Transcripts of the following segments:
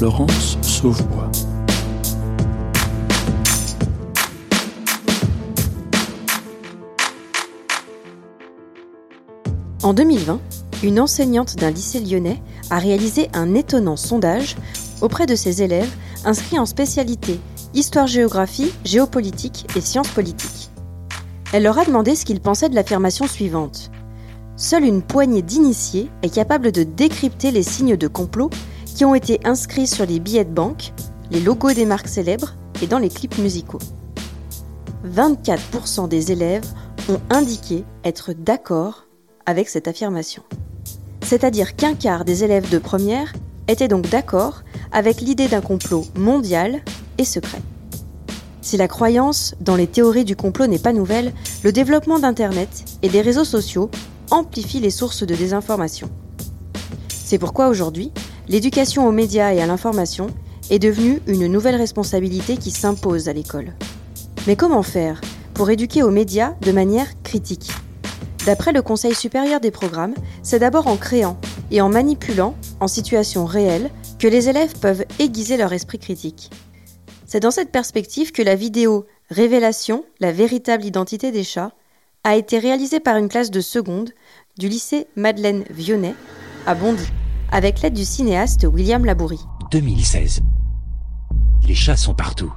Florence Sauvebois. En 2020, une enseignante d'un lycée lyonnais a réalisé un étonnant sondage auprès de ses élèves inscrits en spécialité histoire-géographie, géopolitique et sciences politiques. Elle leur a demandé ce qu'ils pensaient de l'affirmation suivante. Seule une poignée d'initiés est capable de décrypter les signes de complot qui ont été inscrits sur les billets de banque, les logos des marques célèbres et dans les clips musicaux. 24% des élèves ont indiqué être d'accord avec cette affirmation. C'est-à-dire qu'un quart des élèves de première étaient donc d'accord avec l'idée d'un complot mondial et secret. Si la croyance dans les théories du complot n'est pas nouvelle, le développement d'Internet et des réseaux sociaux amplifie les sources de désinformation. C'est pourquoi aujourd'hui, l'éducation aux médias et à l'information est devenue une nouvelle responsabilité qui s'impose à l'école. Mais comment faire pour éduquer aux médias de manière critique? D'après le Conseil supérieur des programmes, c'est d'abord en créant et en manipulant, en situation réelle, que les élèves peuvent aiguiser leur esprit critique. C'est dans cette perspective que la vidéo Révélation, la véritable identité des chats a été réalisée par une classe de seconde du lycée Madeleine Vionnet à Bondy, avec l'aide du cinéaste William Labourie. 2016. Les chats sont partout.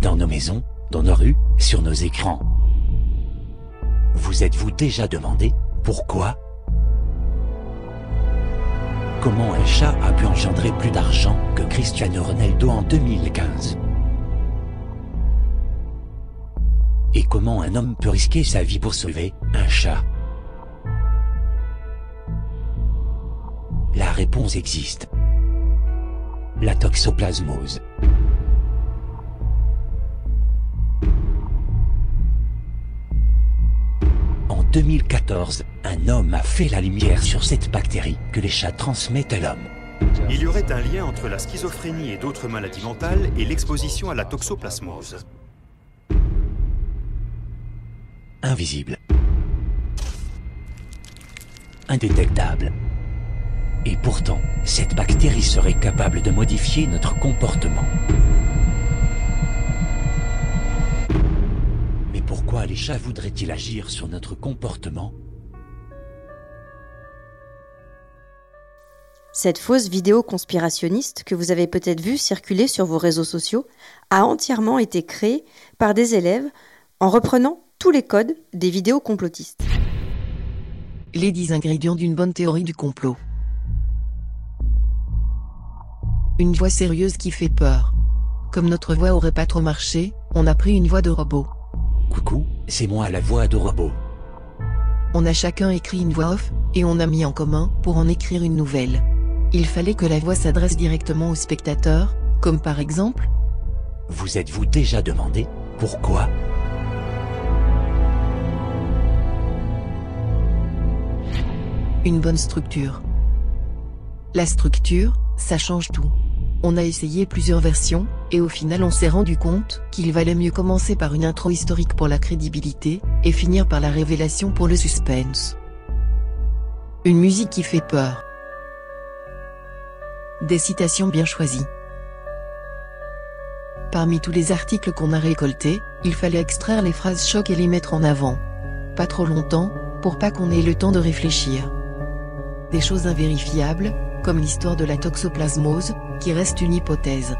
Dans nos maisons, dans nos rues, sur nos écrans. Vous êtes-vous déjà demandé pourquoi? Comment un chat a pu engendrer plus d'argent que Cristiano Ronaldo en 2015 Et comment un homme peut risquer sa vie pour sauver un chat? La réponse existe. La toxoplasmose. En 2014, un homme a fait la lumière sur cette bactérie que les chats transmettent à l'homme. Il y aurait un lien entre la schizophrénie et d'autres maladies mentales et l'exposition à la toxoplasmose. Invisible. Indétectable. Et pourtant, cette bactérie serait capable de modifier notre comportement. Mais pourquoi les chats voudraient-ils agir sur notre comportement? Cette fausse vidéo conspirationniste que vous avez peut-être vue circuler sur vos réseaux sociaux a entièrement été créée par des élèves en reprenant tous les codes des vidéos complotistes. Les 10 ingrédients d'une bonne théorie du complot. Une voix sérieuse qui fait peur. Comme notre voix aurait pas trop marché, on a pris une voix de robot. Coucou, c'est moi la voix de robot. On a chacun écrit une voix off, et on a mis en commun pour en écrire une nouvelle. Il fallait que la voix s'adresse directement au spectateur, comme par exemple Vous êtes-vous déjà demandé pourquoi? Une bonne structure. La structure, ça change tout. On a essayé plusieurs versions, et au final on s'est rendu compte qu'il valait mieux commencer par une intro historique pour la crédibilité, et finir par la révélation pour le suspense. Une musique qui fait peur. Des citations bien choisies. Parmi tous les articles qu'on a récoltés, il fallait extraire les phrases choc et les mettre en avant. Pas trop longtemps, pour pas qu'on ait le temps de réfléchir. Des choses invérifiables, comme l'histoire de la toxoplasmose, qui reste une hypothèse.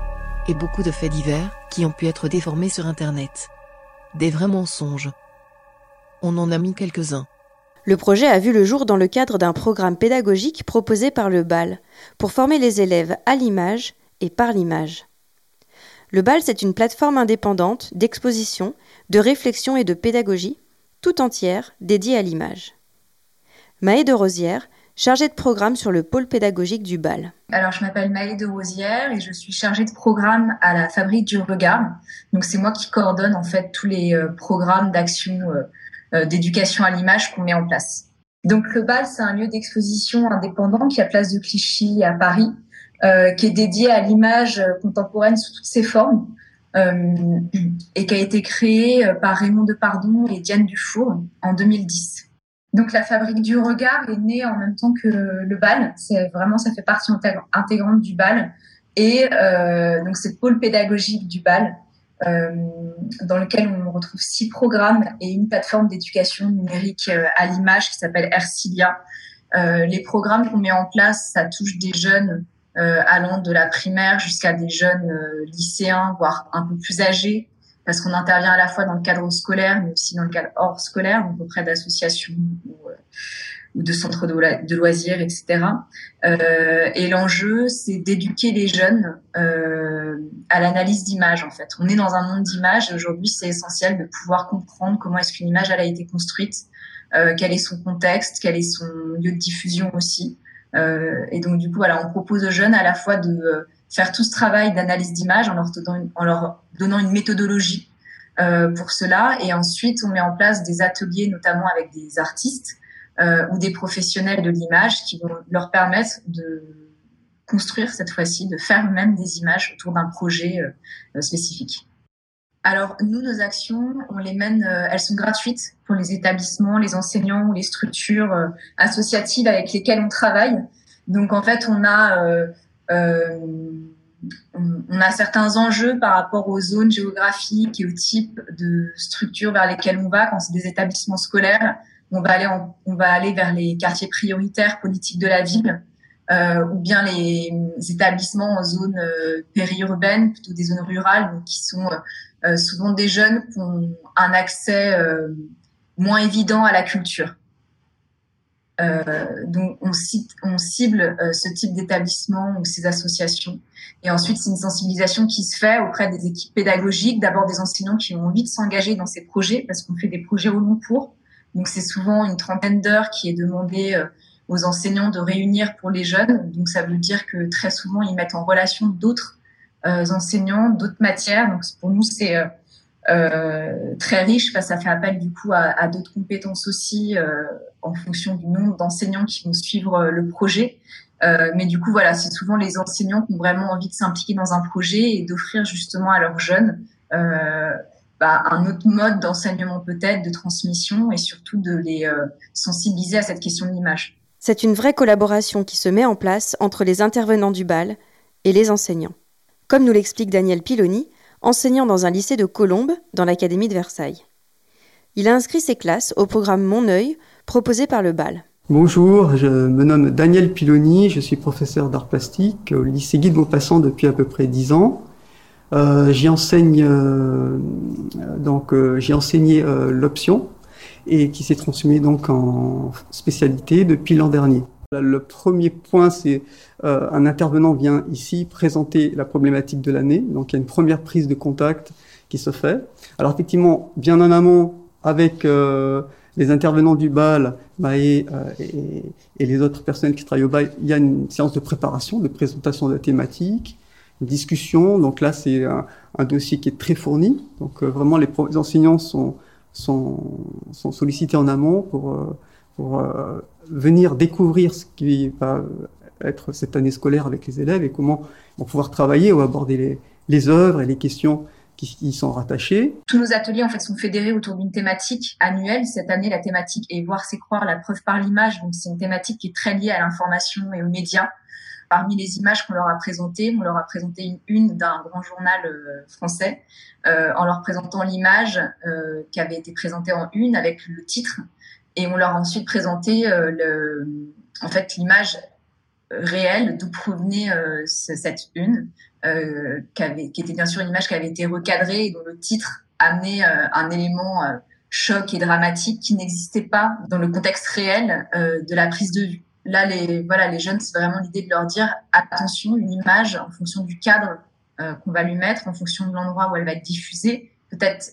Et beaucoup de faits divers, qui ont pu être déformés sur Internet. Des vrais mensonges. On en a mis quelques-uns. Le projet a vu le jour dans le cadre d'un programme pédagogique proposé par le BAL, pour former les élèves à l'image et par l'image. Le BAL, c'est une plateforme indépendante d'exposition, de réflexion et de pédagogie, tout entière dédiée à l'image. Maë de Rosière, chargée de programme sur le pôle pédagogique du BAL. Alors, je m'appelle Maë de Rosière et je suis chargée de programme à la Fabrique du Regard. Donc, c'est moi qui coordonne en fait tous les euh, programmes d'action euh, euh, d'éducation à l'image qu'on met en place. Donc, le BAL, c'est un lieu d'exposition indépendant qui a place de Clichy à Paris, qui est dédié à l'image contemporaine sous toutes ses formes. et qui a été créé par Raymond Depardon et Diane Dufour en 2010. Donc la fabrique du regard est née en même temps que le bal. C'est vraiment ça fait partie intégrante du bal. Et donc c'est pôle pédagogique du BAL, dans lequel on retrouve six programmes et une plateforme d'éducation numérique à l'image qui s'appelle Ercilia. les programmes qu'on met en place, ça touche des jeunes allant de la primaire jusqu'à des jeunes lycéens, voire un peu plus âgés, parce qu'on intervient à la fois dans le cadre scolaire, mais aussi dans le cadre hors scolaire, donc auprès d'associations ou, euh, de centres de, loisirs, etc. Euh, et l'enjeu, c'est d'éduquer les jeunes euh, à l'analyse d'images, en fait. On est dans un monde d'images, aujourd'hui, c'est essentiel de pouvoir comprendre comment est-ce qu'une image elle a été construite, euh, quel est son contexte, quel est son lieu de diffusion aussi. Euh, et donc, du coup, voilà, on propose aux jeunes à la fois de faire tout ce travail d'analyse d'image en leur donnant une, méthodologie euh, pour cela. Et ensuite, on met en place des ateliers, notamment avec des artistes euh, ou des professionnels de l'image, qui vont leur permettre de construire cette fois-ci, de faire eux-mêmes des images autour d'un projet euh, spécifique. Alors nous, nos actions, on les mène, elles sont gratuites pour les établissements, les enseignants ou les structures associatives avec lesquelles on travaille. Donc en fait, on a on, a certains enjeux par rapport aux zones géographiques et au type de structures vers lesquelles on va. Quand c'est des établissements scolaires, on va aller, on va aller vers les quartiers prioritaires politiques de la ville, euh, ou bien les, établissements en zone euh, périurbaine, plutôt des zones rurales, qui sont euh, souvent des jeunes qui ont un accès moins évident à la culture. Euh, donc on, on cible euh, ce type d'établissement ou ces associations. Et ensuite, c'est une sensibilisation qui se fait auprès des équipes pédagogiques, d'abord des enseignants qui ont envie de s'engager dans ces projets, parce qu'on fait des projets au long cours. Donc c'est souvent une trentaine d'heures qui est demandée euh, aux enseignants de réunir pour les jeunes. Donc ça veut dire que très souvent, ils mettent en relation d'autres enseignants, d'autres matières. Donc pour nous, c'est très riche, que ça fait appel du coup à, d'autres compétences aussi euh, en fonction du nombre d'enseignants qui vont suivre euh, le projet. Euh, mais du coup, voilà, c'est souvent les enseignants qui ont vraiment envie de s'impliquer dans un projet et d'offrir justement à leurs jeunes bah, un autre mode d'enseignement peut-être, de transmission et surtout de les sensibiliser à cette question de l'image. C'est une vraie collaboration qui se met en place entre les intervenants du bal et les enseignants. Comme nous l'explique Daniel Piloni, enseignant dans un lycée de Colombes, dans l'Académie de Versailles. Il a inscrit ses classes au programme Mon œil, proposé par le BAL. Bonjour, je me nomme Daniel Piloni, je suis professeur d'art plastique au lycée Guy de Maupassant depuis à peu près dix ans. Euh, j'y enseigne euh, donc euh, j'ai l'option et qui s'est transformé donc en spécialité depuis l'an dernier. Le premier point, c'est euh, un intervenant vient ici présenter la problématique de l'année. Donc il y a une première prise de contact qui se fait. Alors effectivement, bien en amont, avec euh, les intervenants du BAL et, euh, et, et, les autres personnes qui travaillent au BAL, il y a une séance de préparation, de présentation de la thématique, une discussion. Donc là, c'est un, dossier qui est très fourni. Donc euh, vraiment, les, les, enseignants sont, sont, sont sollicités en amont pour, euh, pour venir découvrir ce qui va être cette année scolaire avec les élèves et comment vont pouvoir travailler ou aborder les, les œuvres et les questions qui y sont rattachées. Tous nos ateliers en fait sont fédérés autour d'une thématique annuelle. Cette année, la thématique est voir c'est croire la preuve par l'image. Donc c'est une thématique qui est très liée à l'information et aux médias. Parmi les images qu'on leur a présentées, on leur a présenté une d'un grand journal euh, français euh, en leur présentant l'image euh, qui avait été présentée en une avec le titre et on leur a ensuite présenté euh, le, en fait l'image réelle d'où provenait euh, cette une, euh, qui, avait, qui était bien sûr une image qui avait été recadrée et dont le titre amenait un élément choc et dramatique qui n'existait pas dans le contexte réel de la prise de vue. Là, les, voilà, les jeunes, c'est vraiment l'idée de leur dire attention, une image en fonction du cadre qu'on va lui mettre, en fonction de l'endroit où elle va être diffusée, peut-être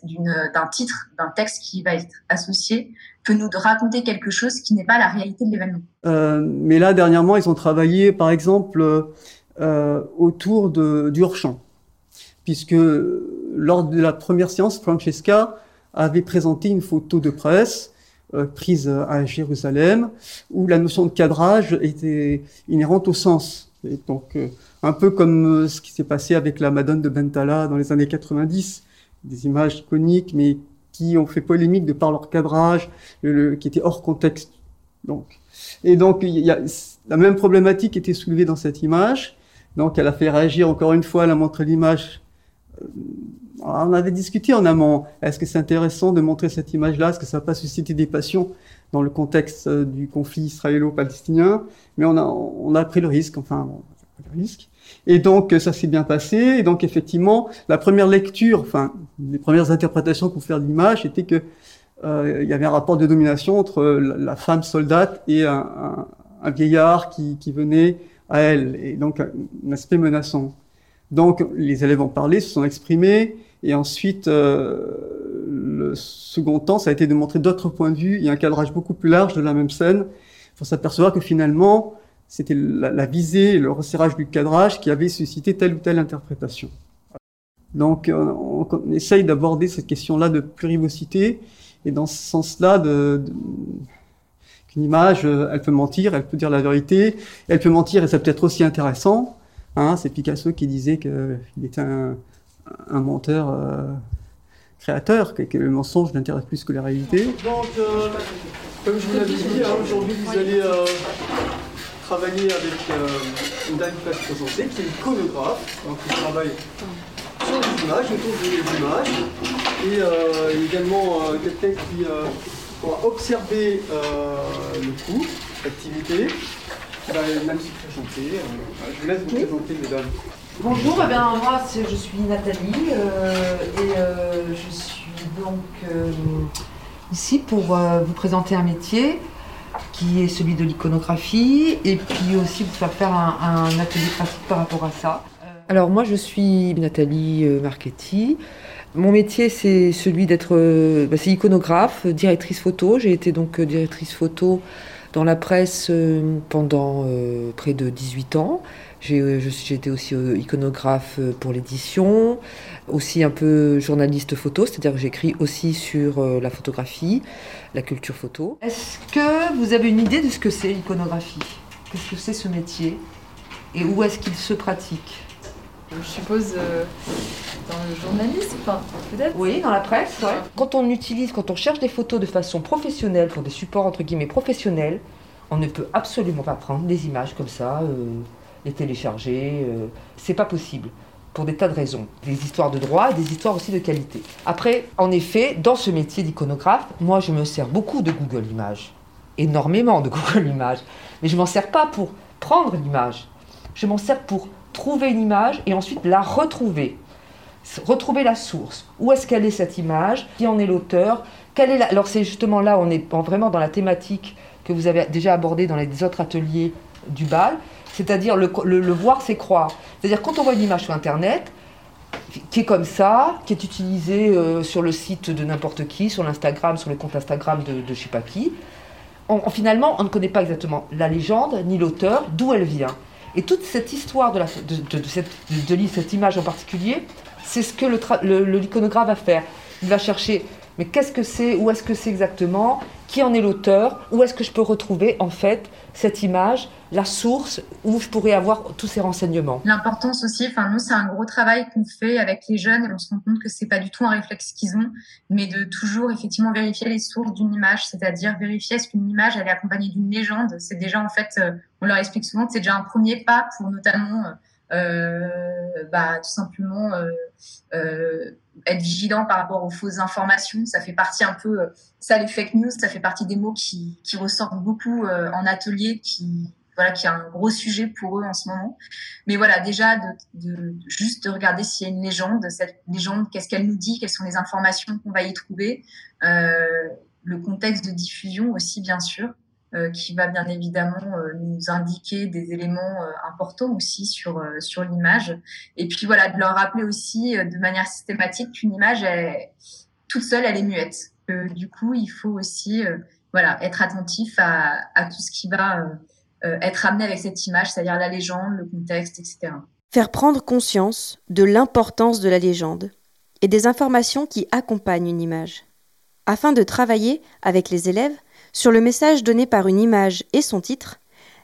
d'un titre, d'un texte qui va être associé, peut nous raconter quelque chose qui n'est pas la réalité de l'événement. Euh, mais là, dernièrement, ils ont travaillé, par exemple, euh, autour de, du hors-champ, puisque lors de la première séance, Francesca avait présenté une photo de presse euh, prise à Jérusalem, où la notion de cadrage était inhérente au sens. Et donc, un peu comme ce qui s'est passé avec la Madone de Bentala dans les années 90, des images iconiques, mais qui ont fait polémique de par leur cadrage, le, qui était hors contexte. Donc, et donc, il y a, la même problématique était soulevée dans cette image. Donc elle a fait réagir encore une fois, elle a montré l'image. Euh, on avait discuté en amont. Est-ce que c'est intéressant de montrer cette image-là? Est-ce que ça va pas susciter des passions dans le contexte euh, du conflit israélo-palestinien? Mais on a, on a pris le risque. Enfin, le Et donc ça s'est bien passé. Et donc effectivement, la première lecture, enfin les premières interprétations qu'on fait de l'image, était que euh, il y avait un rapport de domination entre la, femme soldate et un, un, un vieillard qui, qui, venait à elle, et donc un aspect menaçant. Donc les élèves ont parlé, se sont exprimés, et ensuite euh, le second temps, ça a été de montrer d'autres points de vue. A un cadrage beaucoup plus large de la même scène. Faut s'apercevoir que finalement, c'était la, visée, le resserrage du cadrage qui avait suscité telle ou telle interprétation. Donc, on, on essaye d'aborder cette question-là de plurivocité, et dans ce sens-là, de, qu'une image, euh, elle peut mentir, elle peut dire la vérité, elle peut mentir et c'est peut-être aussi intéressant. Hein, c'est Picasso qui disait qu'il était un, un menteur euh, créateur, que, le mensonge l'intéresse plus que la réalité. Donc, euh, comme je vous l'avais dit, hein, aujourd'hui vous allez euh, travailler avec euh, une dame qui va se présenter, qui est iconographe, donc qui travaille sur les images, autour des images, et euh, également quelqu'un qui pour observer euh, le cours, l'activité, qui va même se présenter. Euh, je vous laisse vous présenter, mesdames. Bonjour, eh bien, moi je suis Nathalie euh, et euh, je suis donc euh, ici pour euh, vous présenter un métier qui est celui de l'iconographie et puis aussi vous faire faire un, un, atelier pratique par rapport à ça. Alors moi je suis Nathalie Marchetti. Mon métier, c'est celui d'être euh, bah, c'est iconographe, directrice photo. J'ai été donc euh, directrice photo dans la presse euh, pendant euh, près de 18 ans. J'ai été aussi iconographe pour l'édition, aussi un peu journaliste photo, c'est-à-dire que j'écris aussi sur la photographie, la culture photo. Est-ce que vous avez une idée de ce que c'est l'iconographie? Qu'est-ce que c'est ce métier? Et où est-ce qu'il se pratique? Je suppose euh, dans le journalisme, enfin, peut-être Oui, dans la presse, ouais. Quand on utilise, quand on cherche des photos de façon professionnelle, pour des supports entre guillemets professionnels, on ne peut absolument pas prendre des images comme ça, euh, les télécharger. Euh, c'est pas possible. Pour des tas de raisons. Des histoires de droit des histoires aussi de qualité. Après, en effet, dans ce métier d'iconographe, moi je me sers beaucoup de Google Images. Énormément de Google Images. Mais je m'en sers pas pour prendre l'image. Je m'en sers pour trouver une image et ensuite la retrouver. Retrouver la source. Où est-ce qu'elle est cette image? Qui en est l'auteur? Quelle est la... Alors c'est justement là, on est vraiment dans la thématique que vous avez déjà abordée dans les autres ateliers du bal, c'est-à-dire le, voir, c'est croire. C'est-à-dire quand on voit une image sur Internet, qui est comme ça, qui est utilisée euh, sur le site de n'importe qui, sur l'Instagram, sur le compte Instagram de, de je sais pas qui, finalement, on ne connaît pas exactement la légende, ni l'auteur, d'où elle vient. Et toute cette histoire de, la, de, cette, image en particulier, c'est ce que l'iconographe va faire. Il va chercher, mais qu'est-ce que c'est, où est-ce que c'est exactement, qui en est l'auteur, où est-ce que je peux retrouver en fait cette image, la source où je pourrais avoir tous ces renseignements. L'importance aussi, enfin nous c'est un gros travail qu'on fait avec les jeunes et on se rend compte que c'est pas du tout un réflexe qu'ils ont, mais de toujours effectivement vérifier les sources d'une image, c'est-à-dire vérifier est-ce qu'une image elle est accompagnée d'une légende. C'est déjà en fait, euh, on leur explique souvent que c'est déjà un premier pas pour notamment euh, bah, tout simplement euh, euh, être vigilant par rapport aux fausses informations. Ça fait partie un peu, ça les fake news, ça fait partie des mots qui, qui ressortent beaucoup en atelier, qui voilà, qui est un gros sujet pour eux en ce moment. Mais voilà, déjà de, de juste de regarder s'il y a une légende, cette légende, qu'est-ce qu'elle nous dit, quelles sont les informations qu'on va y trouver, euh, le contexte de diffusion aussi bien sûr. Euh, qui va bien évidemment euh, nous indiquer des éléments euh, importants aussi sur sur l'image. Et puis voilà, de leur rappeler aussi de manière systématique qu'une image toute seule, elle est muette. du coup, il faut aussi voilà être attentif à, à tout ce qui va être amené avec cette image, c'est-à-dire la légende, le contexte, etc. Faire prendre conscience de l'importance de la légende et des informations qui accompagnent une image, afin de travailler avec les élèves sur le message donné par une image et son titre,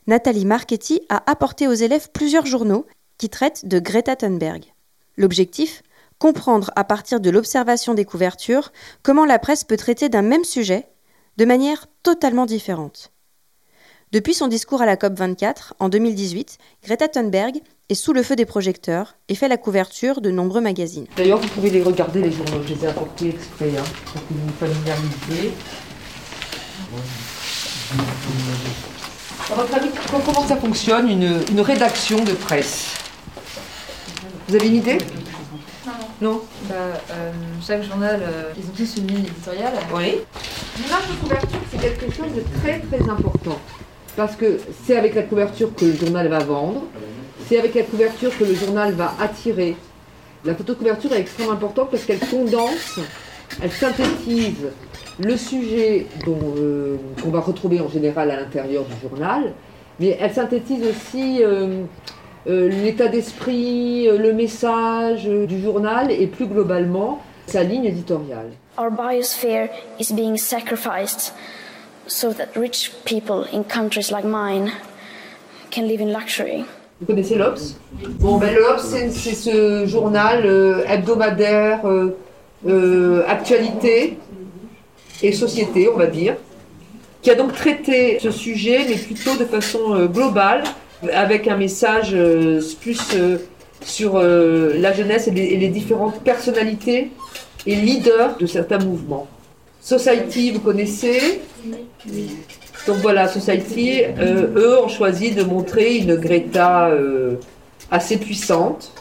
Nathalie Marchetti a apporté aux élèves plusieurs journaux qui traitent de Greta Thunberg. L'objectif Comprendre à partir de l'observation des couvertures comment la presse peut traiter d'un même sujet de manière totalement différente. Depuis son discours à la COP24 en 2018, Greta Thunberg est sous le feu des projecteurs et fait la couverture de nombreux magazines. D'ailleurs, vous pouvez les regarder, les journaux. Je les ai apportés exprès hein, pour que vous vous familiarisiez. À votre avis, comment ça fonctionne une, une rédaction de presse? Vous avez une idée? Non Bah, euh, chaque journal, euh, ils ont tous une ligne éditoriale. Oui. L'image de couverture, c'est quelque chose de très très important. Parce que c'est avec la couverture que le journal va vendre, c'est avec la couverture que le journal va attirer. La photo de couverture est extrêmement importante parce qu'elle condense, elle synthétise le sujet dont, euh, qu'on va retrouver en général à l'intérieur du journal, mais elle synthétise aussi euh, euh, l'état d'esprit, euh, le message euh, du journal et plus globalement sa ligne éditoriale. Our biosphere is being sacrificed so that rich people in countries like mine can live in luxury. Vous connaissez l'Obs? Bon, ben l'Obs, c'est, c'est ce journal euh, hebdomadaire, actualité et société, on va dire, qui a donc traité ce sujet, mais plutôt de façon euh, globale, avec un message euh, plus euh, sur la jeunesse et les, différentes personnalités et leaders de certains mouvements. Society, vous connaissez? Donc voilà, Society, eux ont choisi de montrer une Greta assez puissante.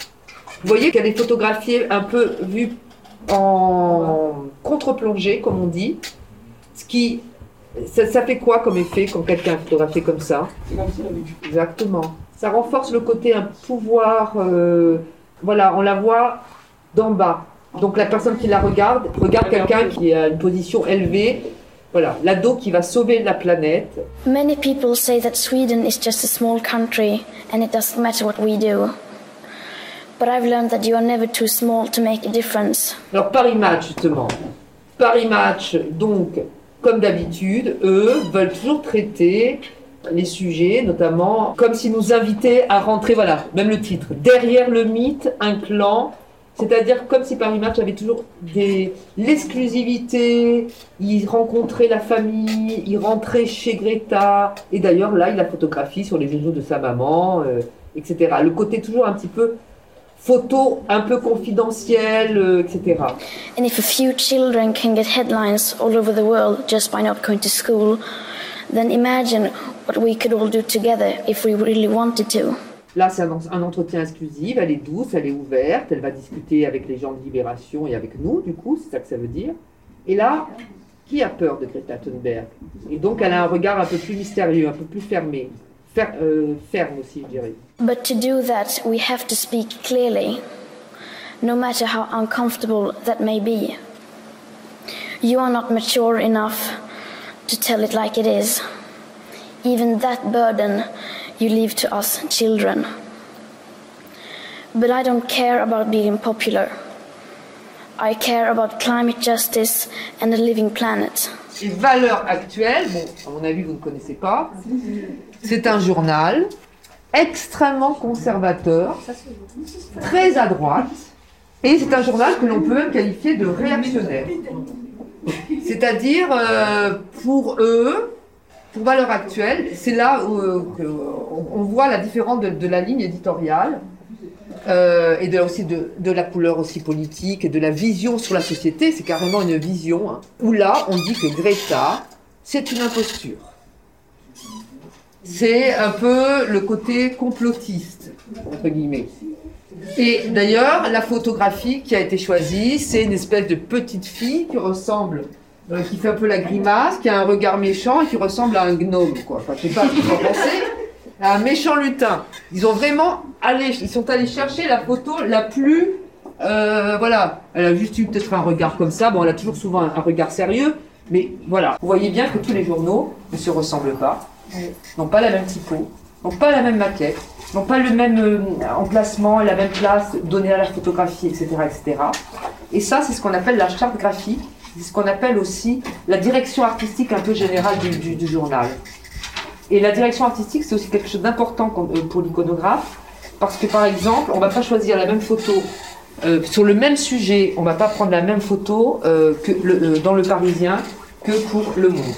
Vous voyez qu'elle est photographiée un peu vue en contre-plongée, comme on dit. Ce qui, ça, ça fait quoi comme effet quand quelqu'un est photographié comme ça? Exactement. Ça renforce le côté un pouvoir. euh, voilà, on la voit d'en bas. Donc la personne qui la regarde regarde quelqu'un qui a une position élevée. Voilà, l'ado qui va sauver la planète. Many people say that Sweden is just a small country and it doesn't matter what we do. But I've learned that you are never too small to make a difference. Alors Paris Match justement. Paris Match, donc, comme d'habitude, eux veulent toujours traiter les sujets, notamment comme s'ils nous invitaient à rentrer, voilà, même le titre, derrière le mythe, un clan. C'est-à-dire comme si Paris Match avait toujours des l'exclusivité, il rencontrait la famille, il rentrait chez Greta, et d'ailleurs là il la photographie sur les genoux de sa maman, euh, etc. Le côté toujours un petit peu photo un peu confidentiel, euh, etc. And if a few children can get headlines all over the world just by not going to school, then imagine what we could all do together if we really wanted to. Là, c'est un, un entretien exclusif, elle est douce, elle est ouverte, elle va discuter avec les gens de Libération et avec nous, du coup, c'est ça que ça veut dire. Et là, qui a peur de Greta Thunberg? Et donc, elle a un regard un peu plus mystérieux, un peu plus fermé. Fer- euh, ferme aussi, je dirais. But to do that, we have to speak clearly, no matter how uncomfortable that may be. You are not mature enough to tell it like it is. Even that burden you leave to us children. But I don't care about being popular. I care about climate justice and a living planet. Les valeurs actuelles, à mon avis, vous ne connaissez pas. C'est un journal extrêmement conservateur, très à droite, et c'est un journal que l'on peut même qualifier de réactionnaire. C'est-à-dire, euh, pour eux, pour valeurs actuelles, c'est là où euh, on, voit la différence de la ligne éditoriale euh, et de, aussi de, de la couleur aussi politique et de la vision sur la société. C'est carrément une vision hein, où là, on dit que Greta, c'est une imposture. C'est un peu le côté complotiste, entre guillemets. Et d'ailleurs, la photographie qui a été choisie, c'est une espèce de petite fille qui ressemble, euh, qui fait un peu la grimace, qui a un regard méchant et qui ressemble à un gnome, quoi. Enfin, sais pas ce que vous en pensez. Un méchant lutin. Ils ont vraiment allé, ils sont allés chercher la photo la plus, euh, voilà. Elle a juste eu peut-être un regard comme ça. Bon, elle a toujours souvent un, un regard sérieux, mais voilà. Vous voyez bien que tous les journaux ne se ressemblent pas, n'ont pas la même typo, n'ont pas la même maquette, n'ont pas le même euh, emplacement, la même place donnée à la photographie, etc., etc. Et ça, c'est ce qu'on appelle la charte graphique. C'est ce qu'on appelle aussi la direction artistique un peu générale du, du- du journal. Et la direction artistique, c'est aussi quelque chose d'important euh, pour l'iconographe, parce que par exemple, on va pas choisir la même photo euh, sur le même sujet. On va pas prendre la même photo euh, que dans le Parisien que pour Le Monde.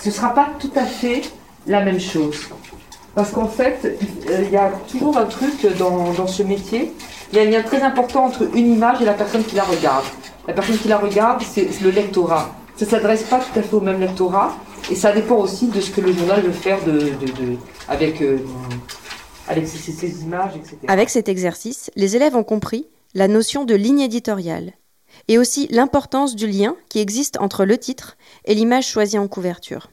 Ce sera pas tout à fait la même chose. Parce qu'en fait, il y a toujours un truc dans, dans ce métier. Il y a un lien très important entre une image et la personne qui la regarde. La personne qui la regarde, c'est le lectorat. Ça ne s'adresse pas tout à fait au même lectorat. Et ça dépend aussi de ce que le journal veut faire avec, euh, images, etc. Avec cet exercice, les élèves ont compris la notion de ligne éditoriale et aussi l'importance du lien qui existe entre le titre et l'image choisie en couverture.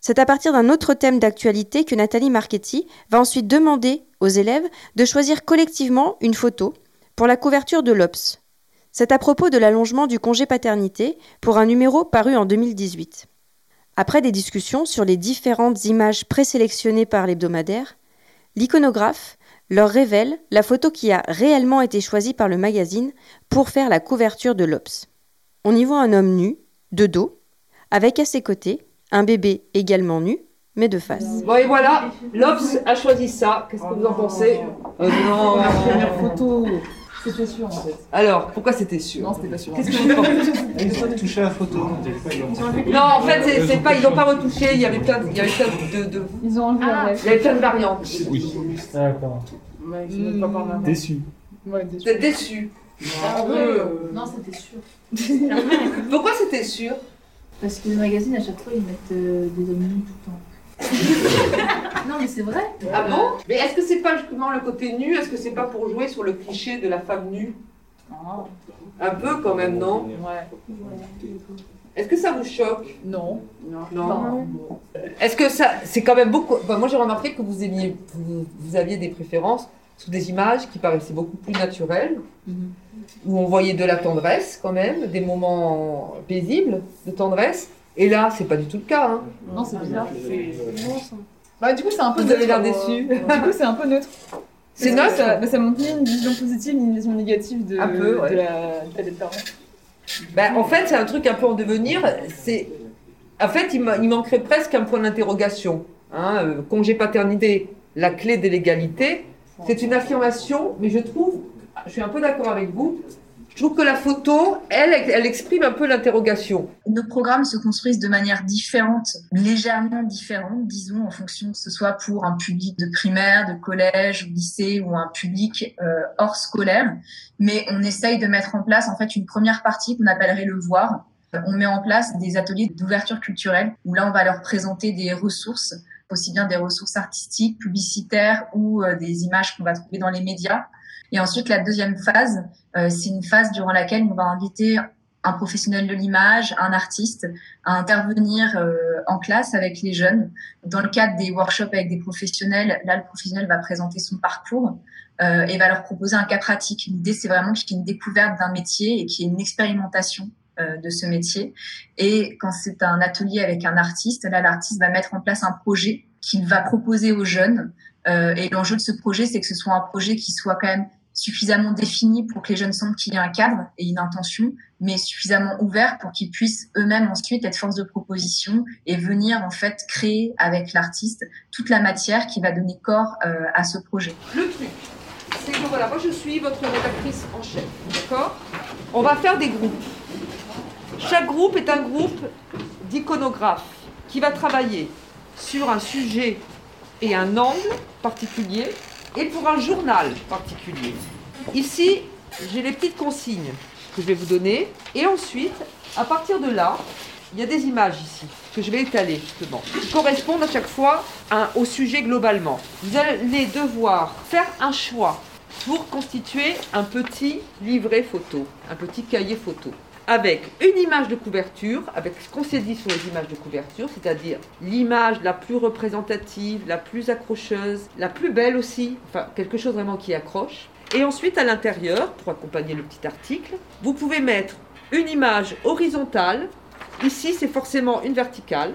C'est à partir d'un autre thème d'actualité que Nathalie Marchetti va ensuite demander aux élèves de choisir collectivement une photo pour la couverture de l'Obs. C'est à propos de l'allongement du congé paternité pour un numéro paru en 2018. Après des discussions sur les différentes images présélectionnées par l'hebdomadaire, l'iconographe leur révèle la photo qui a réellement été choisie par le magazine pour faire la couverture de l'Obs. On y voit un homme nu, de dos, avec à ses côtés un bébé également nu, mais de face. Bon, et voilà, l'Obs a choisi ça. Qu'est-ce que vous en pensez? Euh, Non. La première photo, c'était sûr en fait. Alors, pourquoi c'était sûr Non, c'était pas sûr. Qu'est-ce que vous pensez Ils ont touché la photo. Non, en fait, c'est- c'est pas, ils n'ont pas retouché. Il y avait plein, de- il y avait plein de, de- Ils ont enlevé la il y avait plein de variantes. Oui. D'accord. Déçu. Ouais, déçu. Déçus. Ah ouais. Non, c'était sûr. Pourquoi c'était sûr Parce que le magazine, à chaque fois, ils mettent euh, des hommes nus tout le temps. non, mais c'est vrai. Ah bon? Mais est-ce que c'est pas justement le côté nu? Est-ce que c'est pas pour jouer sur le cliché de la femme nue? Ah, Un peu quand même, non? Ouais. Est-ce que ça vous choque? Non. Non. Est-ce que ça, c'est quand même beaucoup. moi, j'ai remarqué que vous aimiez, vous, vous aviez des préférences sous des images qui paraissaient beaucoup plus naturelles, Mhm. où on voyait de la tendresse quand même, des moments paisibles de tendresse. Et là, c'est pas du tout le cas. hein. Non, c'est bizarre. C'est Bah, du coup, c'est un peu Vous avez l'air neutre, déçu. Du coup, c'est un peu neutre. C'est neutre ça, bah, ça montre ni une vision positive ni une vision négative de, Un peu, ouais. de la parent. Ben, en fait, c'est un truc un peu en devenir. C'est, en fait, il manquerait presque un point d'interrogation. Hein, euh, congé paternité, la clé de l'égalité. C'est une affirmation, mais je trouve, je suis un peu d'accord avec vous. Je trouve que la photo, elle, elle exprime un peu l'interrogation. Nos programmes se construisent de manière différente, légèrement différente, disons, en fonction que ce soit pour un public de primaire, de collège, lycée ou un public euh, hors scolaire. Mais on essaye de mettre en place en fait une première partie qu'on appellerait le voir. On met en place des ateliers d'ouverture culturelle où là on va leur présenter des ressources, aussi bien des ressources artistiques, publicitaires ou euh, des images qu'on va trouver dans les médias. Et ensuite la deuxième phase, euh, c'est une phase durant laquelle on va inviter un professionnel de l'image, un artiste, à intervenir euh, en classe avec les jeunes. Dans le cadre des workshops avec des professionnels, là, le professionnel va présenter son parcours euh, et va leur proposer un cas pratique. L'idée, c'est vraiment qu'il y ait une découverte d'un métier et qu'il y ait une expérimentation euh, de ce métier. Et quand c'est un atelier avec un artiste, là, l'artiste va mettre en place un projet qu'il va proposer aux jeunes. Euh, et l'enjeu de ce projet, c'est que ce soit un projet qui soit quand même suffisamment défini pour que les jeunes sentent qu'il y a un cadre et une intention, mais suffisamment ouvert pour qu'ils puissent eux-mêmes ensuite être force de proposition et venir en fait créer avec l'artiste toute la matière qui va donner corps euh, à ce projet. Le truc, c'est que voilà, moi je suis votre rédactrice en chef, d'accord? On va faire des groupes. Chaque groupe est un groupe d'iconographes qui va travailler sur un sujet et un angle particulier et pour un journal particulier. Ici, j'ai les petites consignes que je vais vous donner et ensuite, à partir de là, il y a des images ici que je vais étaler justement, qui correspondent à chaque fois au sujet globalement. Vous allez devoir faire un choix pour constituer un petit livret photo, un petit cahier photo, avec une image de couverture, avec ce qu'on s'est dit sur les images de couverture, c'est-à-dire l'image la plus représentative, la plus accrocheuse, la plus belle aussi, enfin quelque chose vraiment qui accroche. Et ensuite à l'intérieur, pour accompagner le petit article, vous pouvez mettre une image horizontale. Ici, c'est forcément une verticale.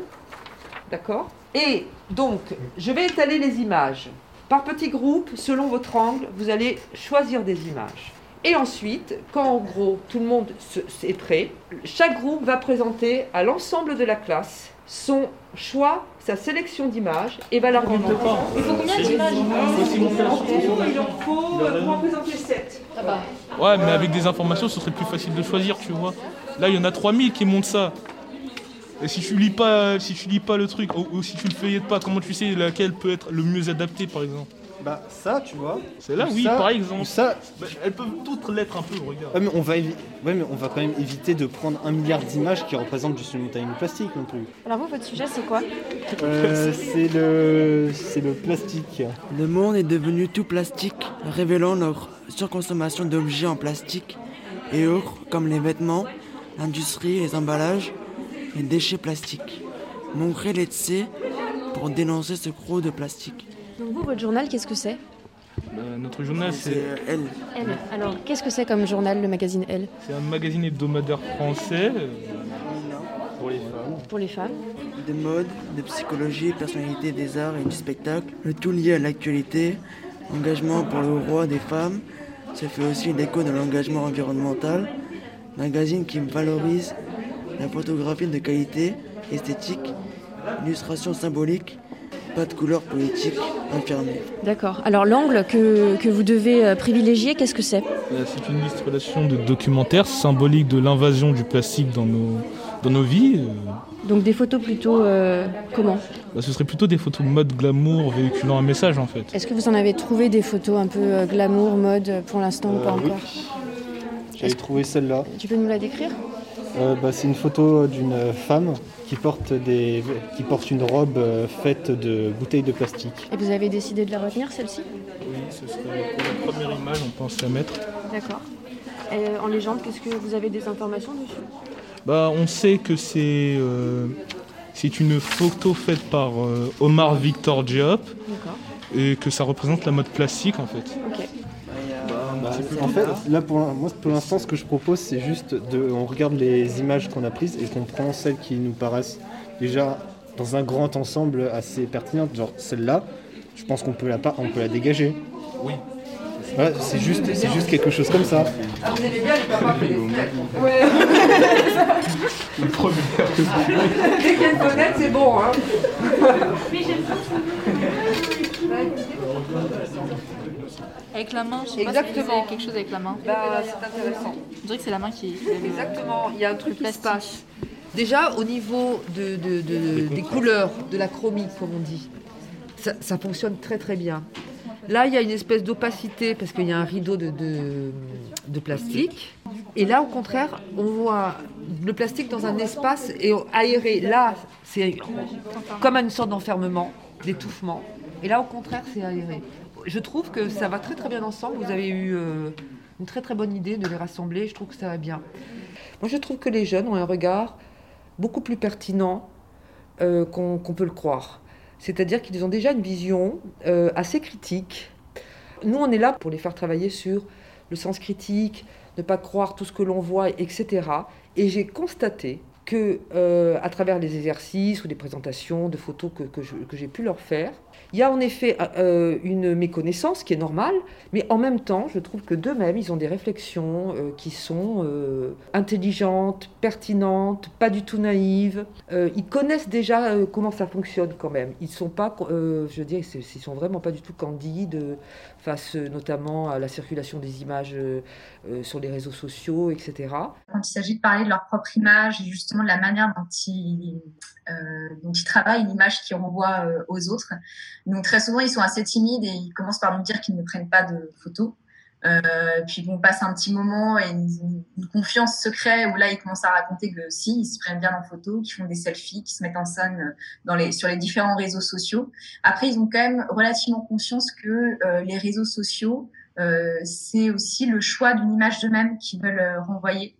D'accord? Et donc, je vais étaler les images. Par petits groupes, selon votre angle, vous allez choisir des images. Et ensuite, quand en gros tout le monde est prêt, chaque groupe va présenter à l'ensemble de la classe son choix, sa sélection d'images et va l'argumenter. Il faut combien d'images Il en faut, euh, pour en présenter 7. Ah bah. Ouais, mais avec des informations, ce serait plus facile de choisir, tu vois. Là, il y en a 3000 qui montent ça. Et si tu lis pas, si tu lis pas le truc, ou, ou si tu le feuillettes pas, comment tu sais laquelle peut être le mieux adapté, par exemple? Bah ça, tu vois. C'est là, Ou oui, ça, par exemple. Ça, Bah, elles peuvent toutes l'être un peu, regarde. Ouais mais, on va évi- ouais, mais on va quand même éviter de prendre un milliard d'images qui représentent juste une montagne de plastique non plus. Alors vous, votre sujet, c'est quoi? Euh, c'est le, c'est le plastique. Le monde est devenu tout plastique, révélant leur surconsommation d'objets en plastique et autres comme les vêtements, l'industrie, les emballages, les déchets plastiques. Montrer l'ETC pour dénoncer ce gros de plastique. Donc vous, votre journal, qu'est-ce que c'est Bah, notre journal, c'est Elle. Elle. Alors, qu'est-ce que c'est comme journal, le magazine Elle c'est un magazine hebdomadaire français euh, pour les femmes. Pour les femmes De mode, de psychologie, personnalité des arts et du spectacle, le tout lié à l'actualité, engagement pour le roi des femmes, ça fait aussi l'écho de l'engagement environnemental, magazine qui valorise la photographie de qualité, esthétique, illustration symbolique, pas de couleur politique, infirmée. D'accord. Alors, l'angle que, que vous devez euh, privilégier, qu'est-ce que c'est? Euh, C'est une illustration de documentaire symbolique de l'invasion du plastique dans nos, dans nos vies. euh. Donc, des photos plutôt. euh, comment? Bah, ce serait plutôt des photos mode glamour véhiculant un message en fait. Est-ce que vous en avez trouvé des photos un peu glamour, mode, pour l'instant ou pas oui. encore? J'avais trouvé celle-là. Tu peux nous la décrire? Euh, bah, c'est une photo d'une femme qui porte, des, qui porte une robe euh, faite de bouteilles de plastique. Et vous avez décidé de la retenir, celle-ci? Oui, ce serait pour la première image, on pense la mettre. D'accord. Et, en légende, qu'est-ce que vous avez des informations dessus? Bah, on sait que c'est euh, c'est une photo faite par euh, Omar Victor Diop et que ça représente la mode classique en fait. Ok. Bah, en fait, là pour, moi, pour l'instant, ce que je propose, c'est juste de, on regarde les images qu'on a prises et qu'on prend celles qui nous paraissent déjà dans un grand ensemble assez pertinentes. Genre celle-là, je pense qu'on peut la pas, on peut la dégager. Oui. Voilà, c'est juste, c'est juste quelque chose comme ça. Ah, vous aimez bien les papas Ouais. Le premier. Dès qu'il y a une fenêtre, c'est bon. Hein. Avec la main, je sais Exactement. quelque chose avec la main. Bah, c'est intéressant. On dirait que c'est la main qui. Exactement, il y a un truc qui se passe. Déjà, au niveau de, de- de- des couleurs, de la chromie, comme on dit, ça, ça fonctionne très très bien. Là, il y a une espèce d'opacité parce qu'il y a un rideau de, de- de plastique. Et là, au contraire, on voit le plastique dans un espace et aéré. Là, c'est comme une sorte d'enfermement, d'étouffement. Et là, au contraire, c'est aéré. Je trouve que ça va très très bien ensemble. Vous avez eu euh, une très très bonne idée de les rassembler. Je trouve que ça va bien. Moi, je trouve que les jeunes ont un regard beaucoup plus pertinent euh, qu'on qu'on peut le croire. C'est-à-dire qu'ils ont déjà une vision euh, assez critique. Nous, on est là pour les faire travailler sur le sens critique, ne pas croire tout ce que l'on voit, etc. Et j'ai constaté euh, à travers les exercices ou des présentations de photos que, j'ai pu leur faire, il y a en effet euh, une méconnaissance qui est normale, mais en même temps, je trouve que d'eux-mêmes, ils ont des réflexions euh, qui sont euh, intelligentes, pertinentes, pas du tout naïves. Euh, ils connaissent déjà euh, comment ça fonctionne quand même. Ils sont pas, euh, je dire, ils sont vraiment pas du tout candides euh, face euh, notamment à la circulation des images euh, euh, sur les réseaux sociaux, etc. quand il s'agit de parler de leur propre image et justement de la manière dont ils, travaillent l'image qu'ils renvoient aux autres. Donc très souvent, ils sont assez timides et ils commencent par nous dire qu'ils ne prennent pas de photos. Euh, puis on passe un petit moment et une, une confiance secrète où là ils commencent à raconter que si ils se prennent bien en photo, qu'ils font des selfies, qu'ils se mettent en scène dans les sur les différents réseaux sociaux. Après ils ont quand même relativement conscience que euh, les réseaux sociaux euh, c'est aussi le choix d'une image d'eux-mêmes qu'ils veulent euh, renvoyer.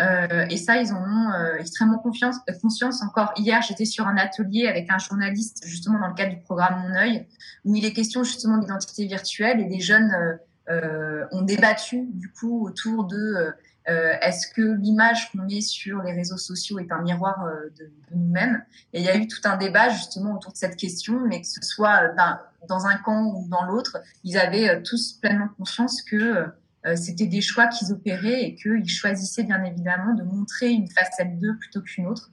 Euh, et ça, ils en ont euh, extrêmement confiance, conscience. Encore hier, j'étais sur un atelier avec un journaliste, justement dans le cadre du programme Mon œil, où il est question justement d'identité virtuelle et des jeunes ont débattu du coup autour de euh, euh, est-ce que l'image qu'on met sur les réseaux sociaux est un miroir euh, de, de nous-mêmes? Et il y a eu tout un débat justement autour de cette question, mais que ce soit euh, d'un- dans un camp ou dans l'autre, ils avaient euh, tous pleinement conscience que euh, c'était des choix qu'ils opéraient et qu'ils choisissaient bien évidemment de montrer une facette d'eux plutôt qu'une autre.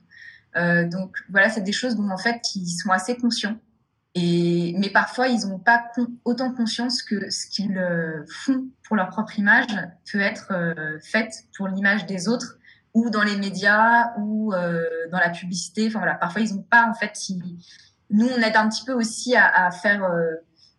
Euh, donc voilà, c'est des choses dont en fait ils sont assez conscients. Et mais parfois ils n'ont pas autant conscience que ce qu'ils euh, font pour leur propre image peut être euh, fait pour l'image des autres ou dans les médias ou dans la publicité. Enfin voilà, parfois ils n'ont pas en fait. Nous, on aide un petit peu aussi à, faire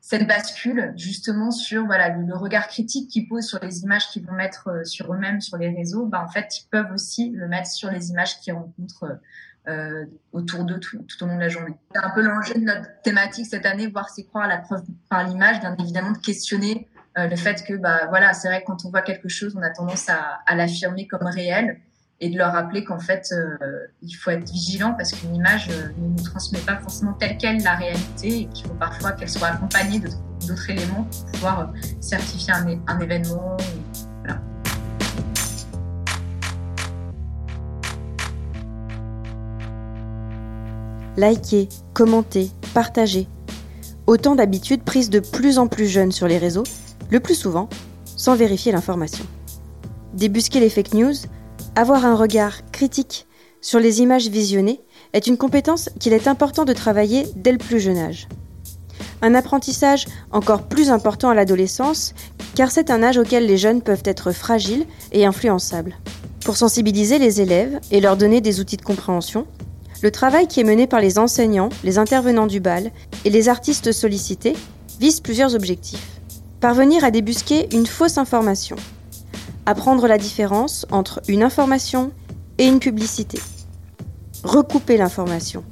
cette bascule justement sur voilà le, regard critique qu'ils posent sur les images qu'ils vont mettre euh, sur eux-mêmes sur les réseaux, bah, en fait ils peuvent aussi le mettre sur les images qu'ils rencontrent euh, autour d'eux tout, au long de la journée. C'est un peu l'enjeu de notre thématique cette année, voir c'est croire à la preuve par l'image, bien évidemment de questionner euh, le fait que bah voilà c'est vrai que quand on voit quelque chose on a tendance à, à l'affirmer comme réel et de leur rappeler qu'en fait, euh, il faut être vigilant parce qu'une image euh, ne nous transmet pas forcément telle qu'elle la réalité et qu'il faut parfois qu'elle soit accompagnée d'autres éléments pour pouvoir euh, certifier un, un événement. Voilà. Likez, commentez, partagez. Autant d'habitudes prises de plus en plus jeunes sur les réseaux, le plus souvent sans vérifier l'information. Débusquer les fake news, avoir un regard critique sur les images visionnées est une compétence qu'il est important de travailler dès le plus jeune âge. Un apprentissage encore plus important à l'adolescence, car c'est un âge auquel les jeunes peuvent être fragiles et influençables. Pour sensibiliser les élèves et leur donner des outils de compréhension, le travail qui est mené par les enseignants, les intervenants du bal et les artistes sollicités vise plusieurs objectifs. Parvenir à débusquer une fausse information, apprendre la différence entre une information et une publicité, recouper l'information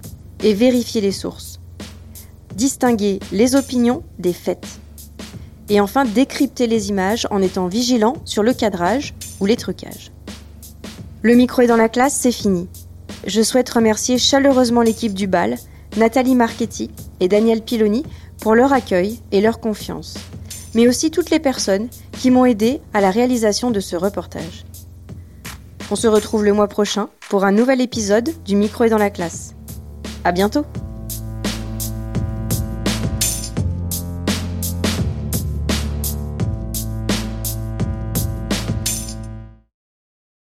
et vérifier les sources, distinguer les opinions des faits, et enfin décrypter les images en étant vigilant sur le cadrage ou les trucages. Le micro est dans la classe, c'est fini. Je souhaite remercier chaleureusement l'équipe du bal, Nathalie Marchetti et Daniel Piloni pour leur accueil et leur confiance mais aussi toutes les personnes qui m'ont aidé à la réalisation de ce reportage. On se retrouve le mois prochain pour un nouvel épisode du Micro est dans la classe. À bientôt!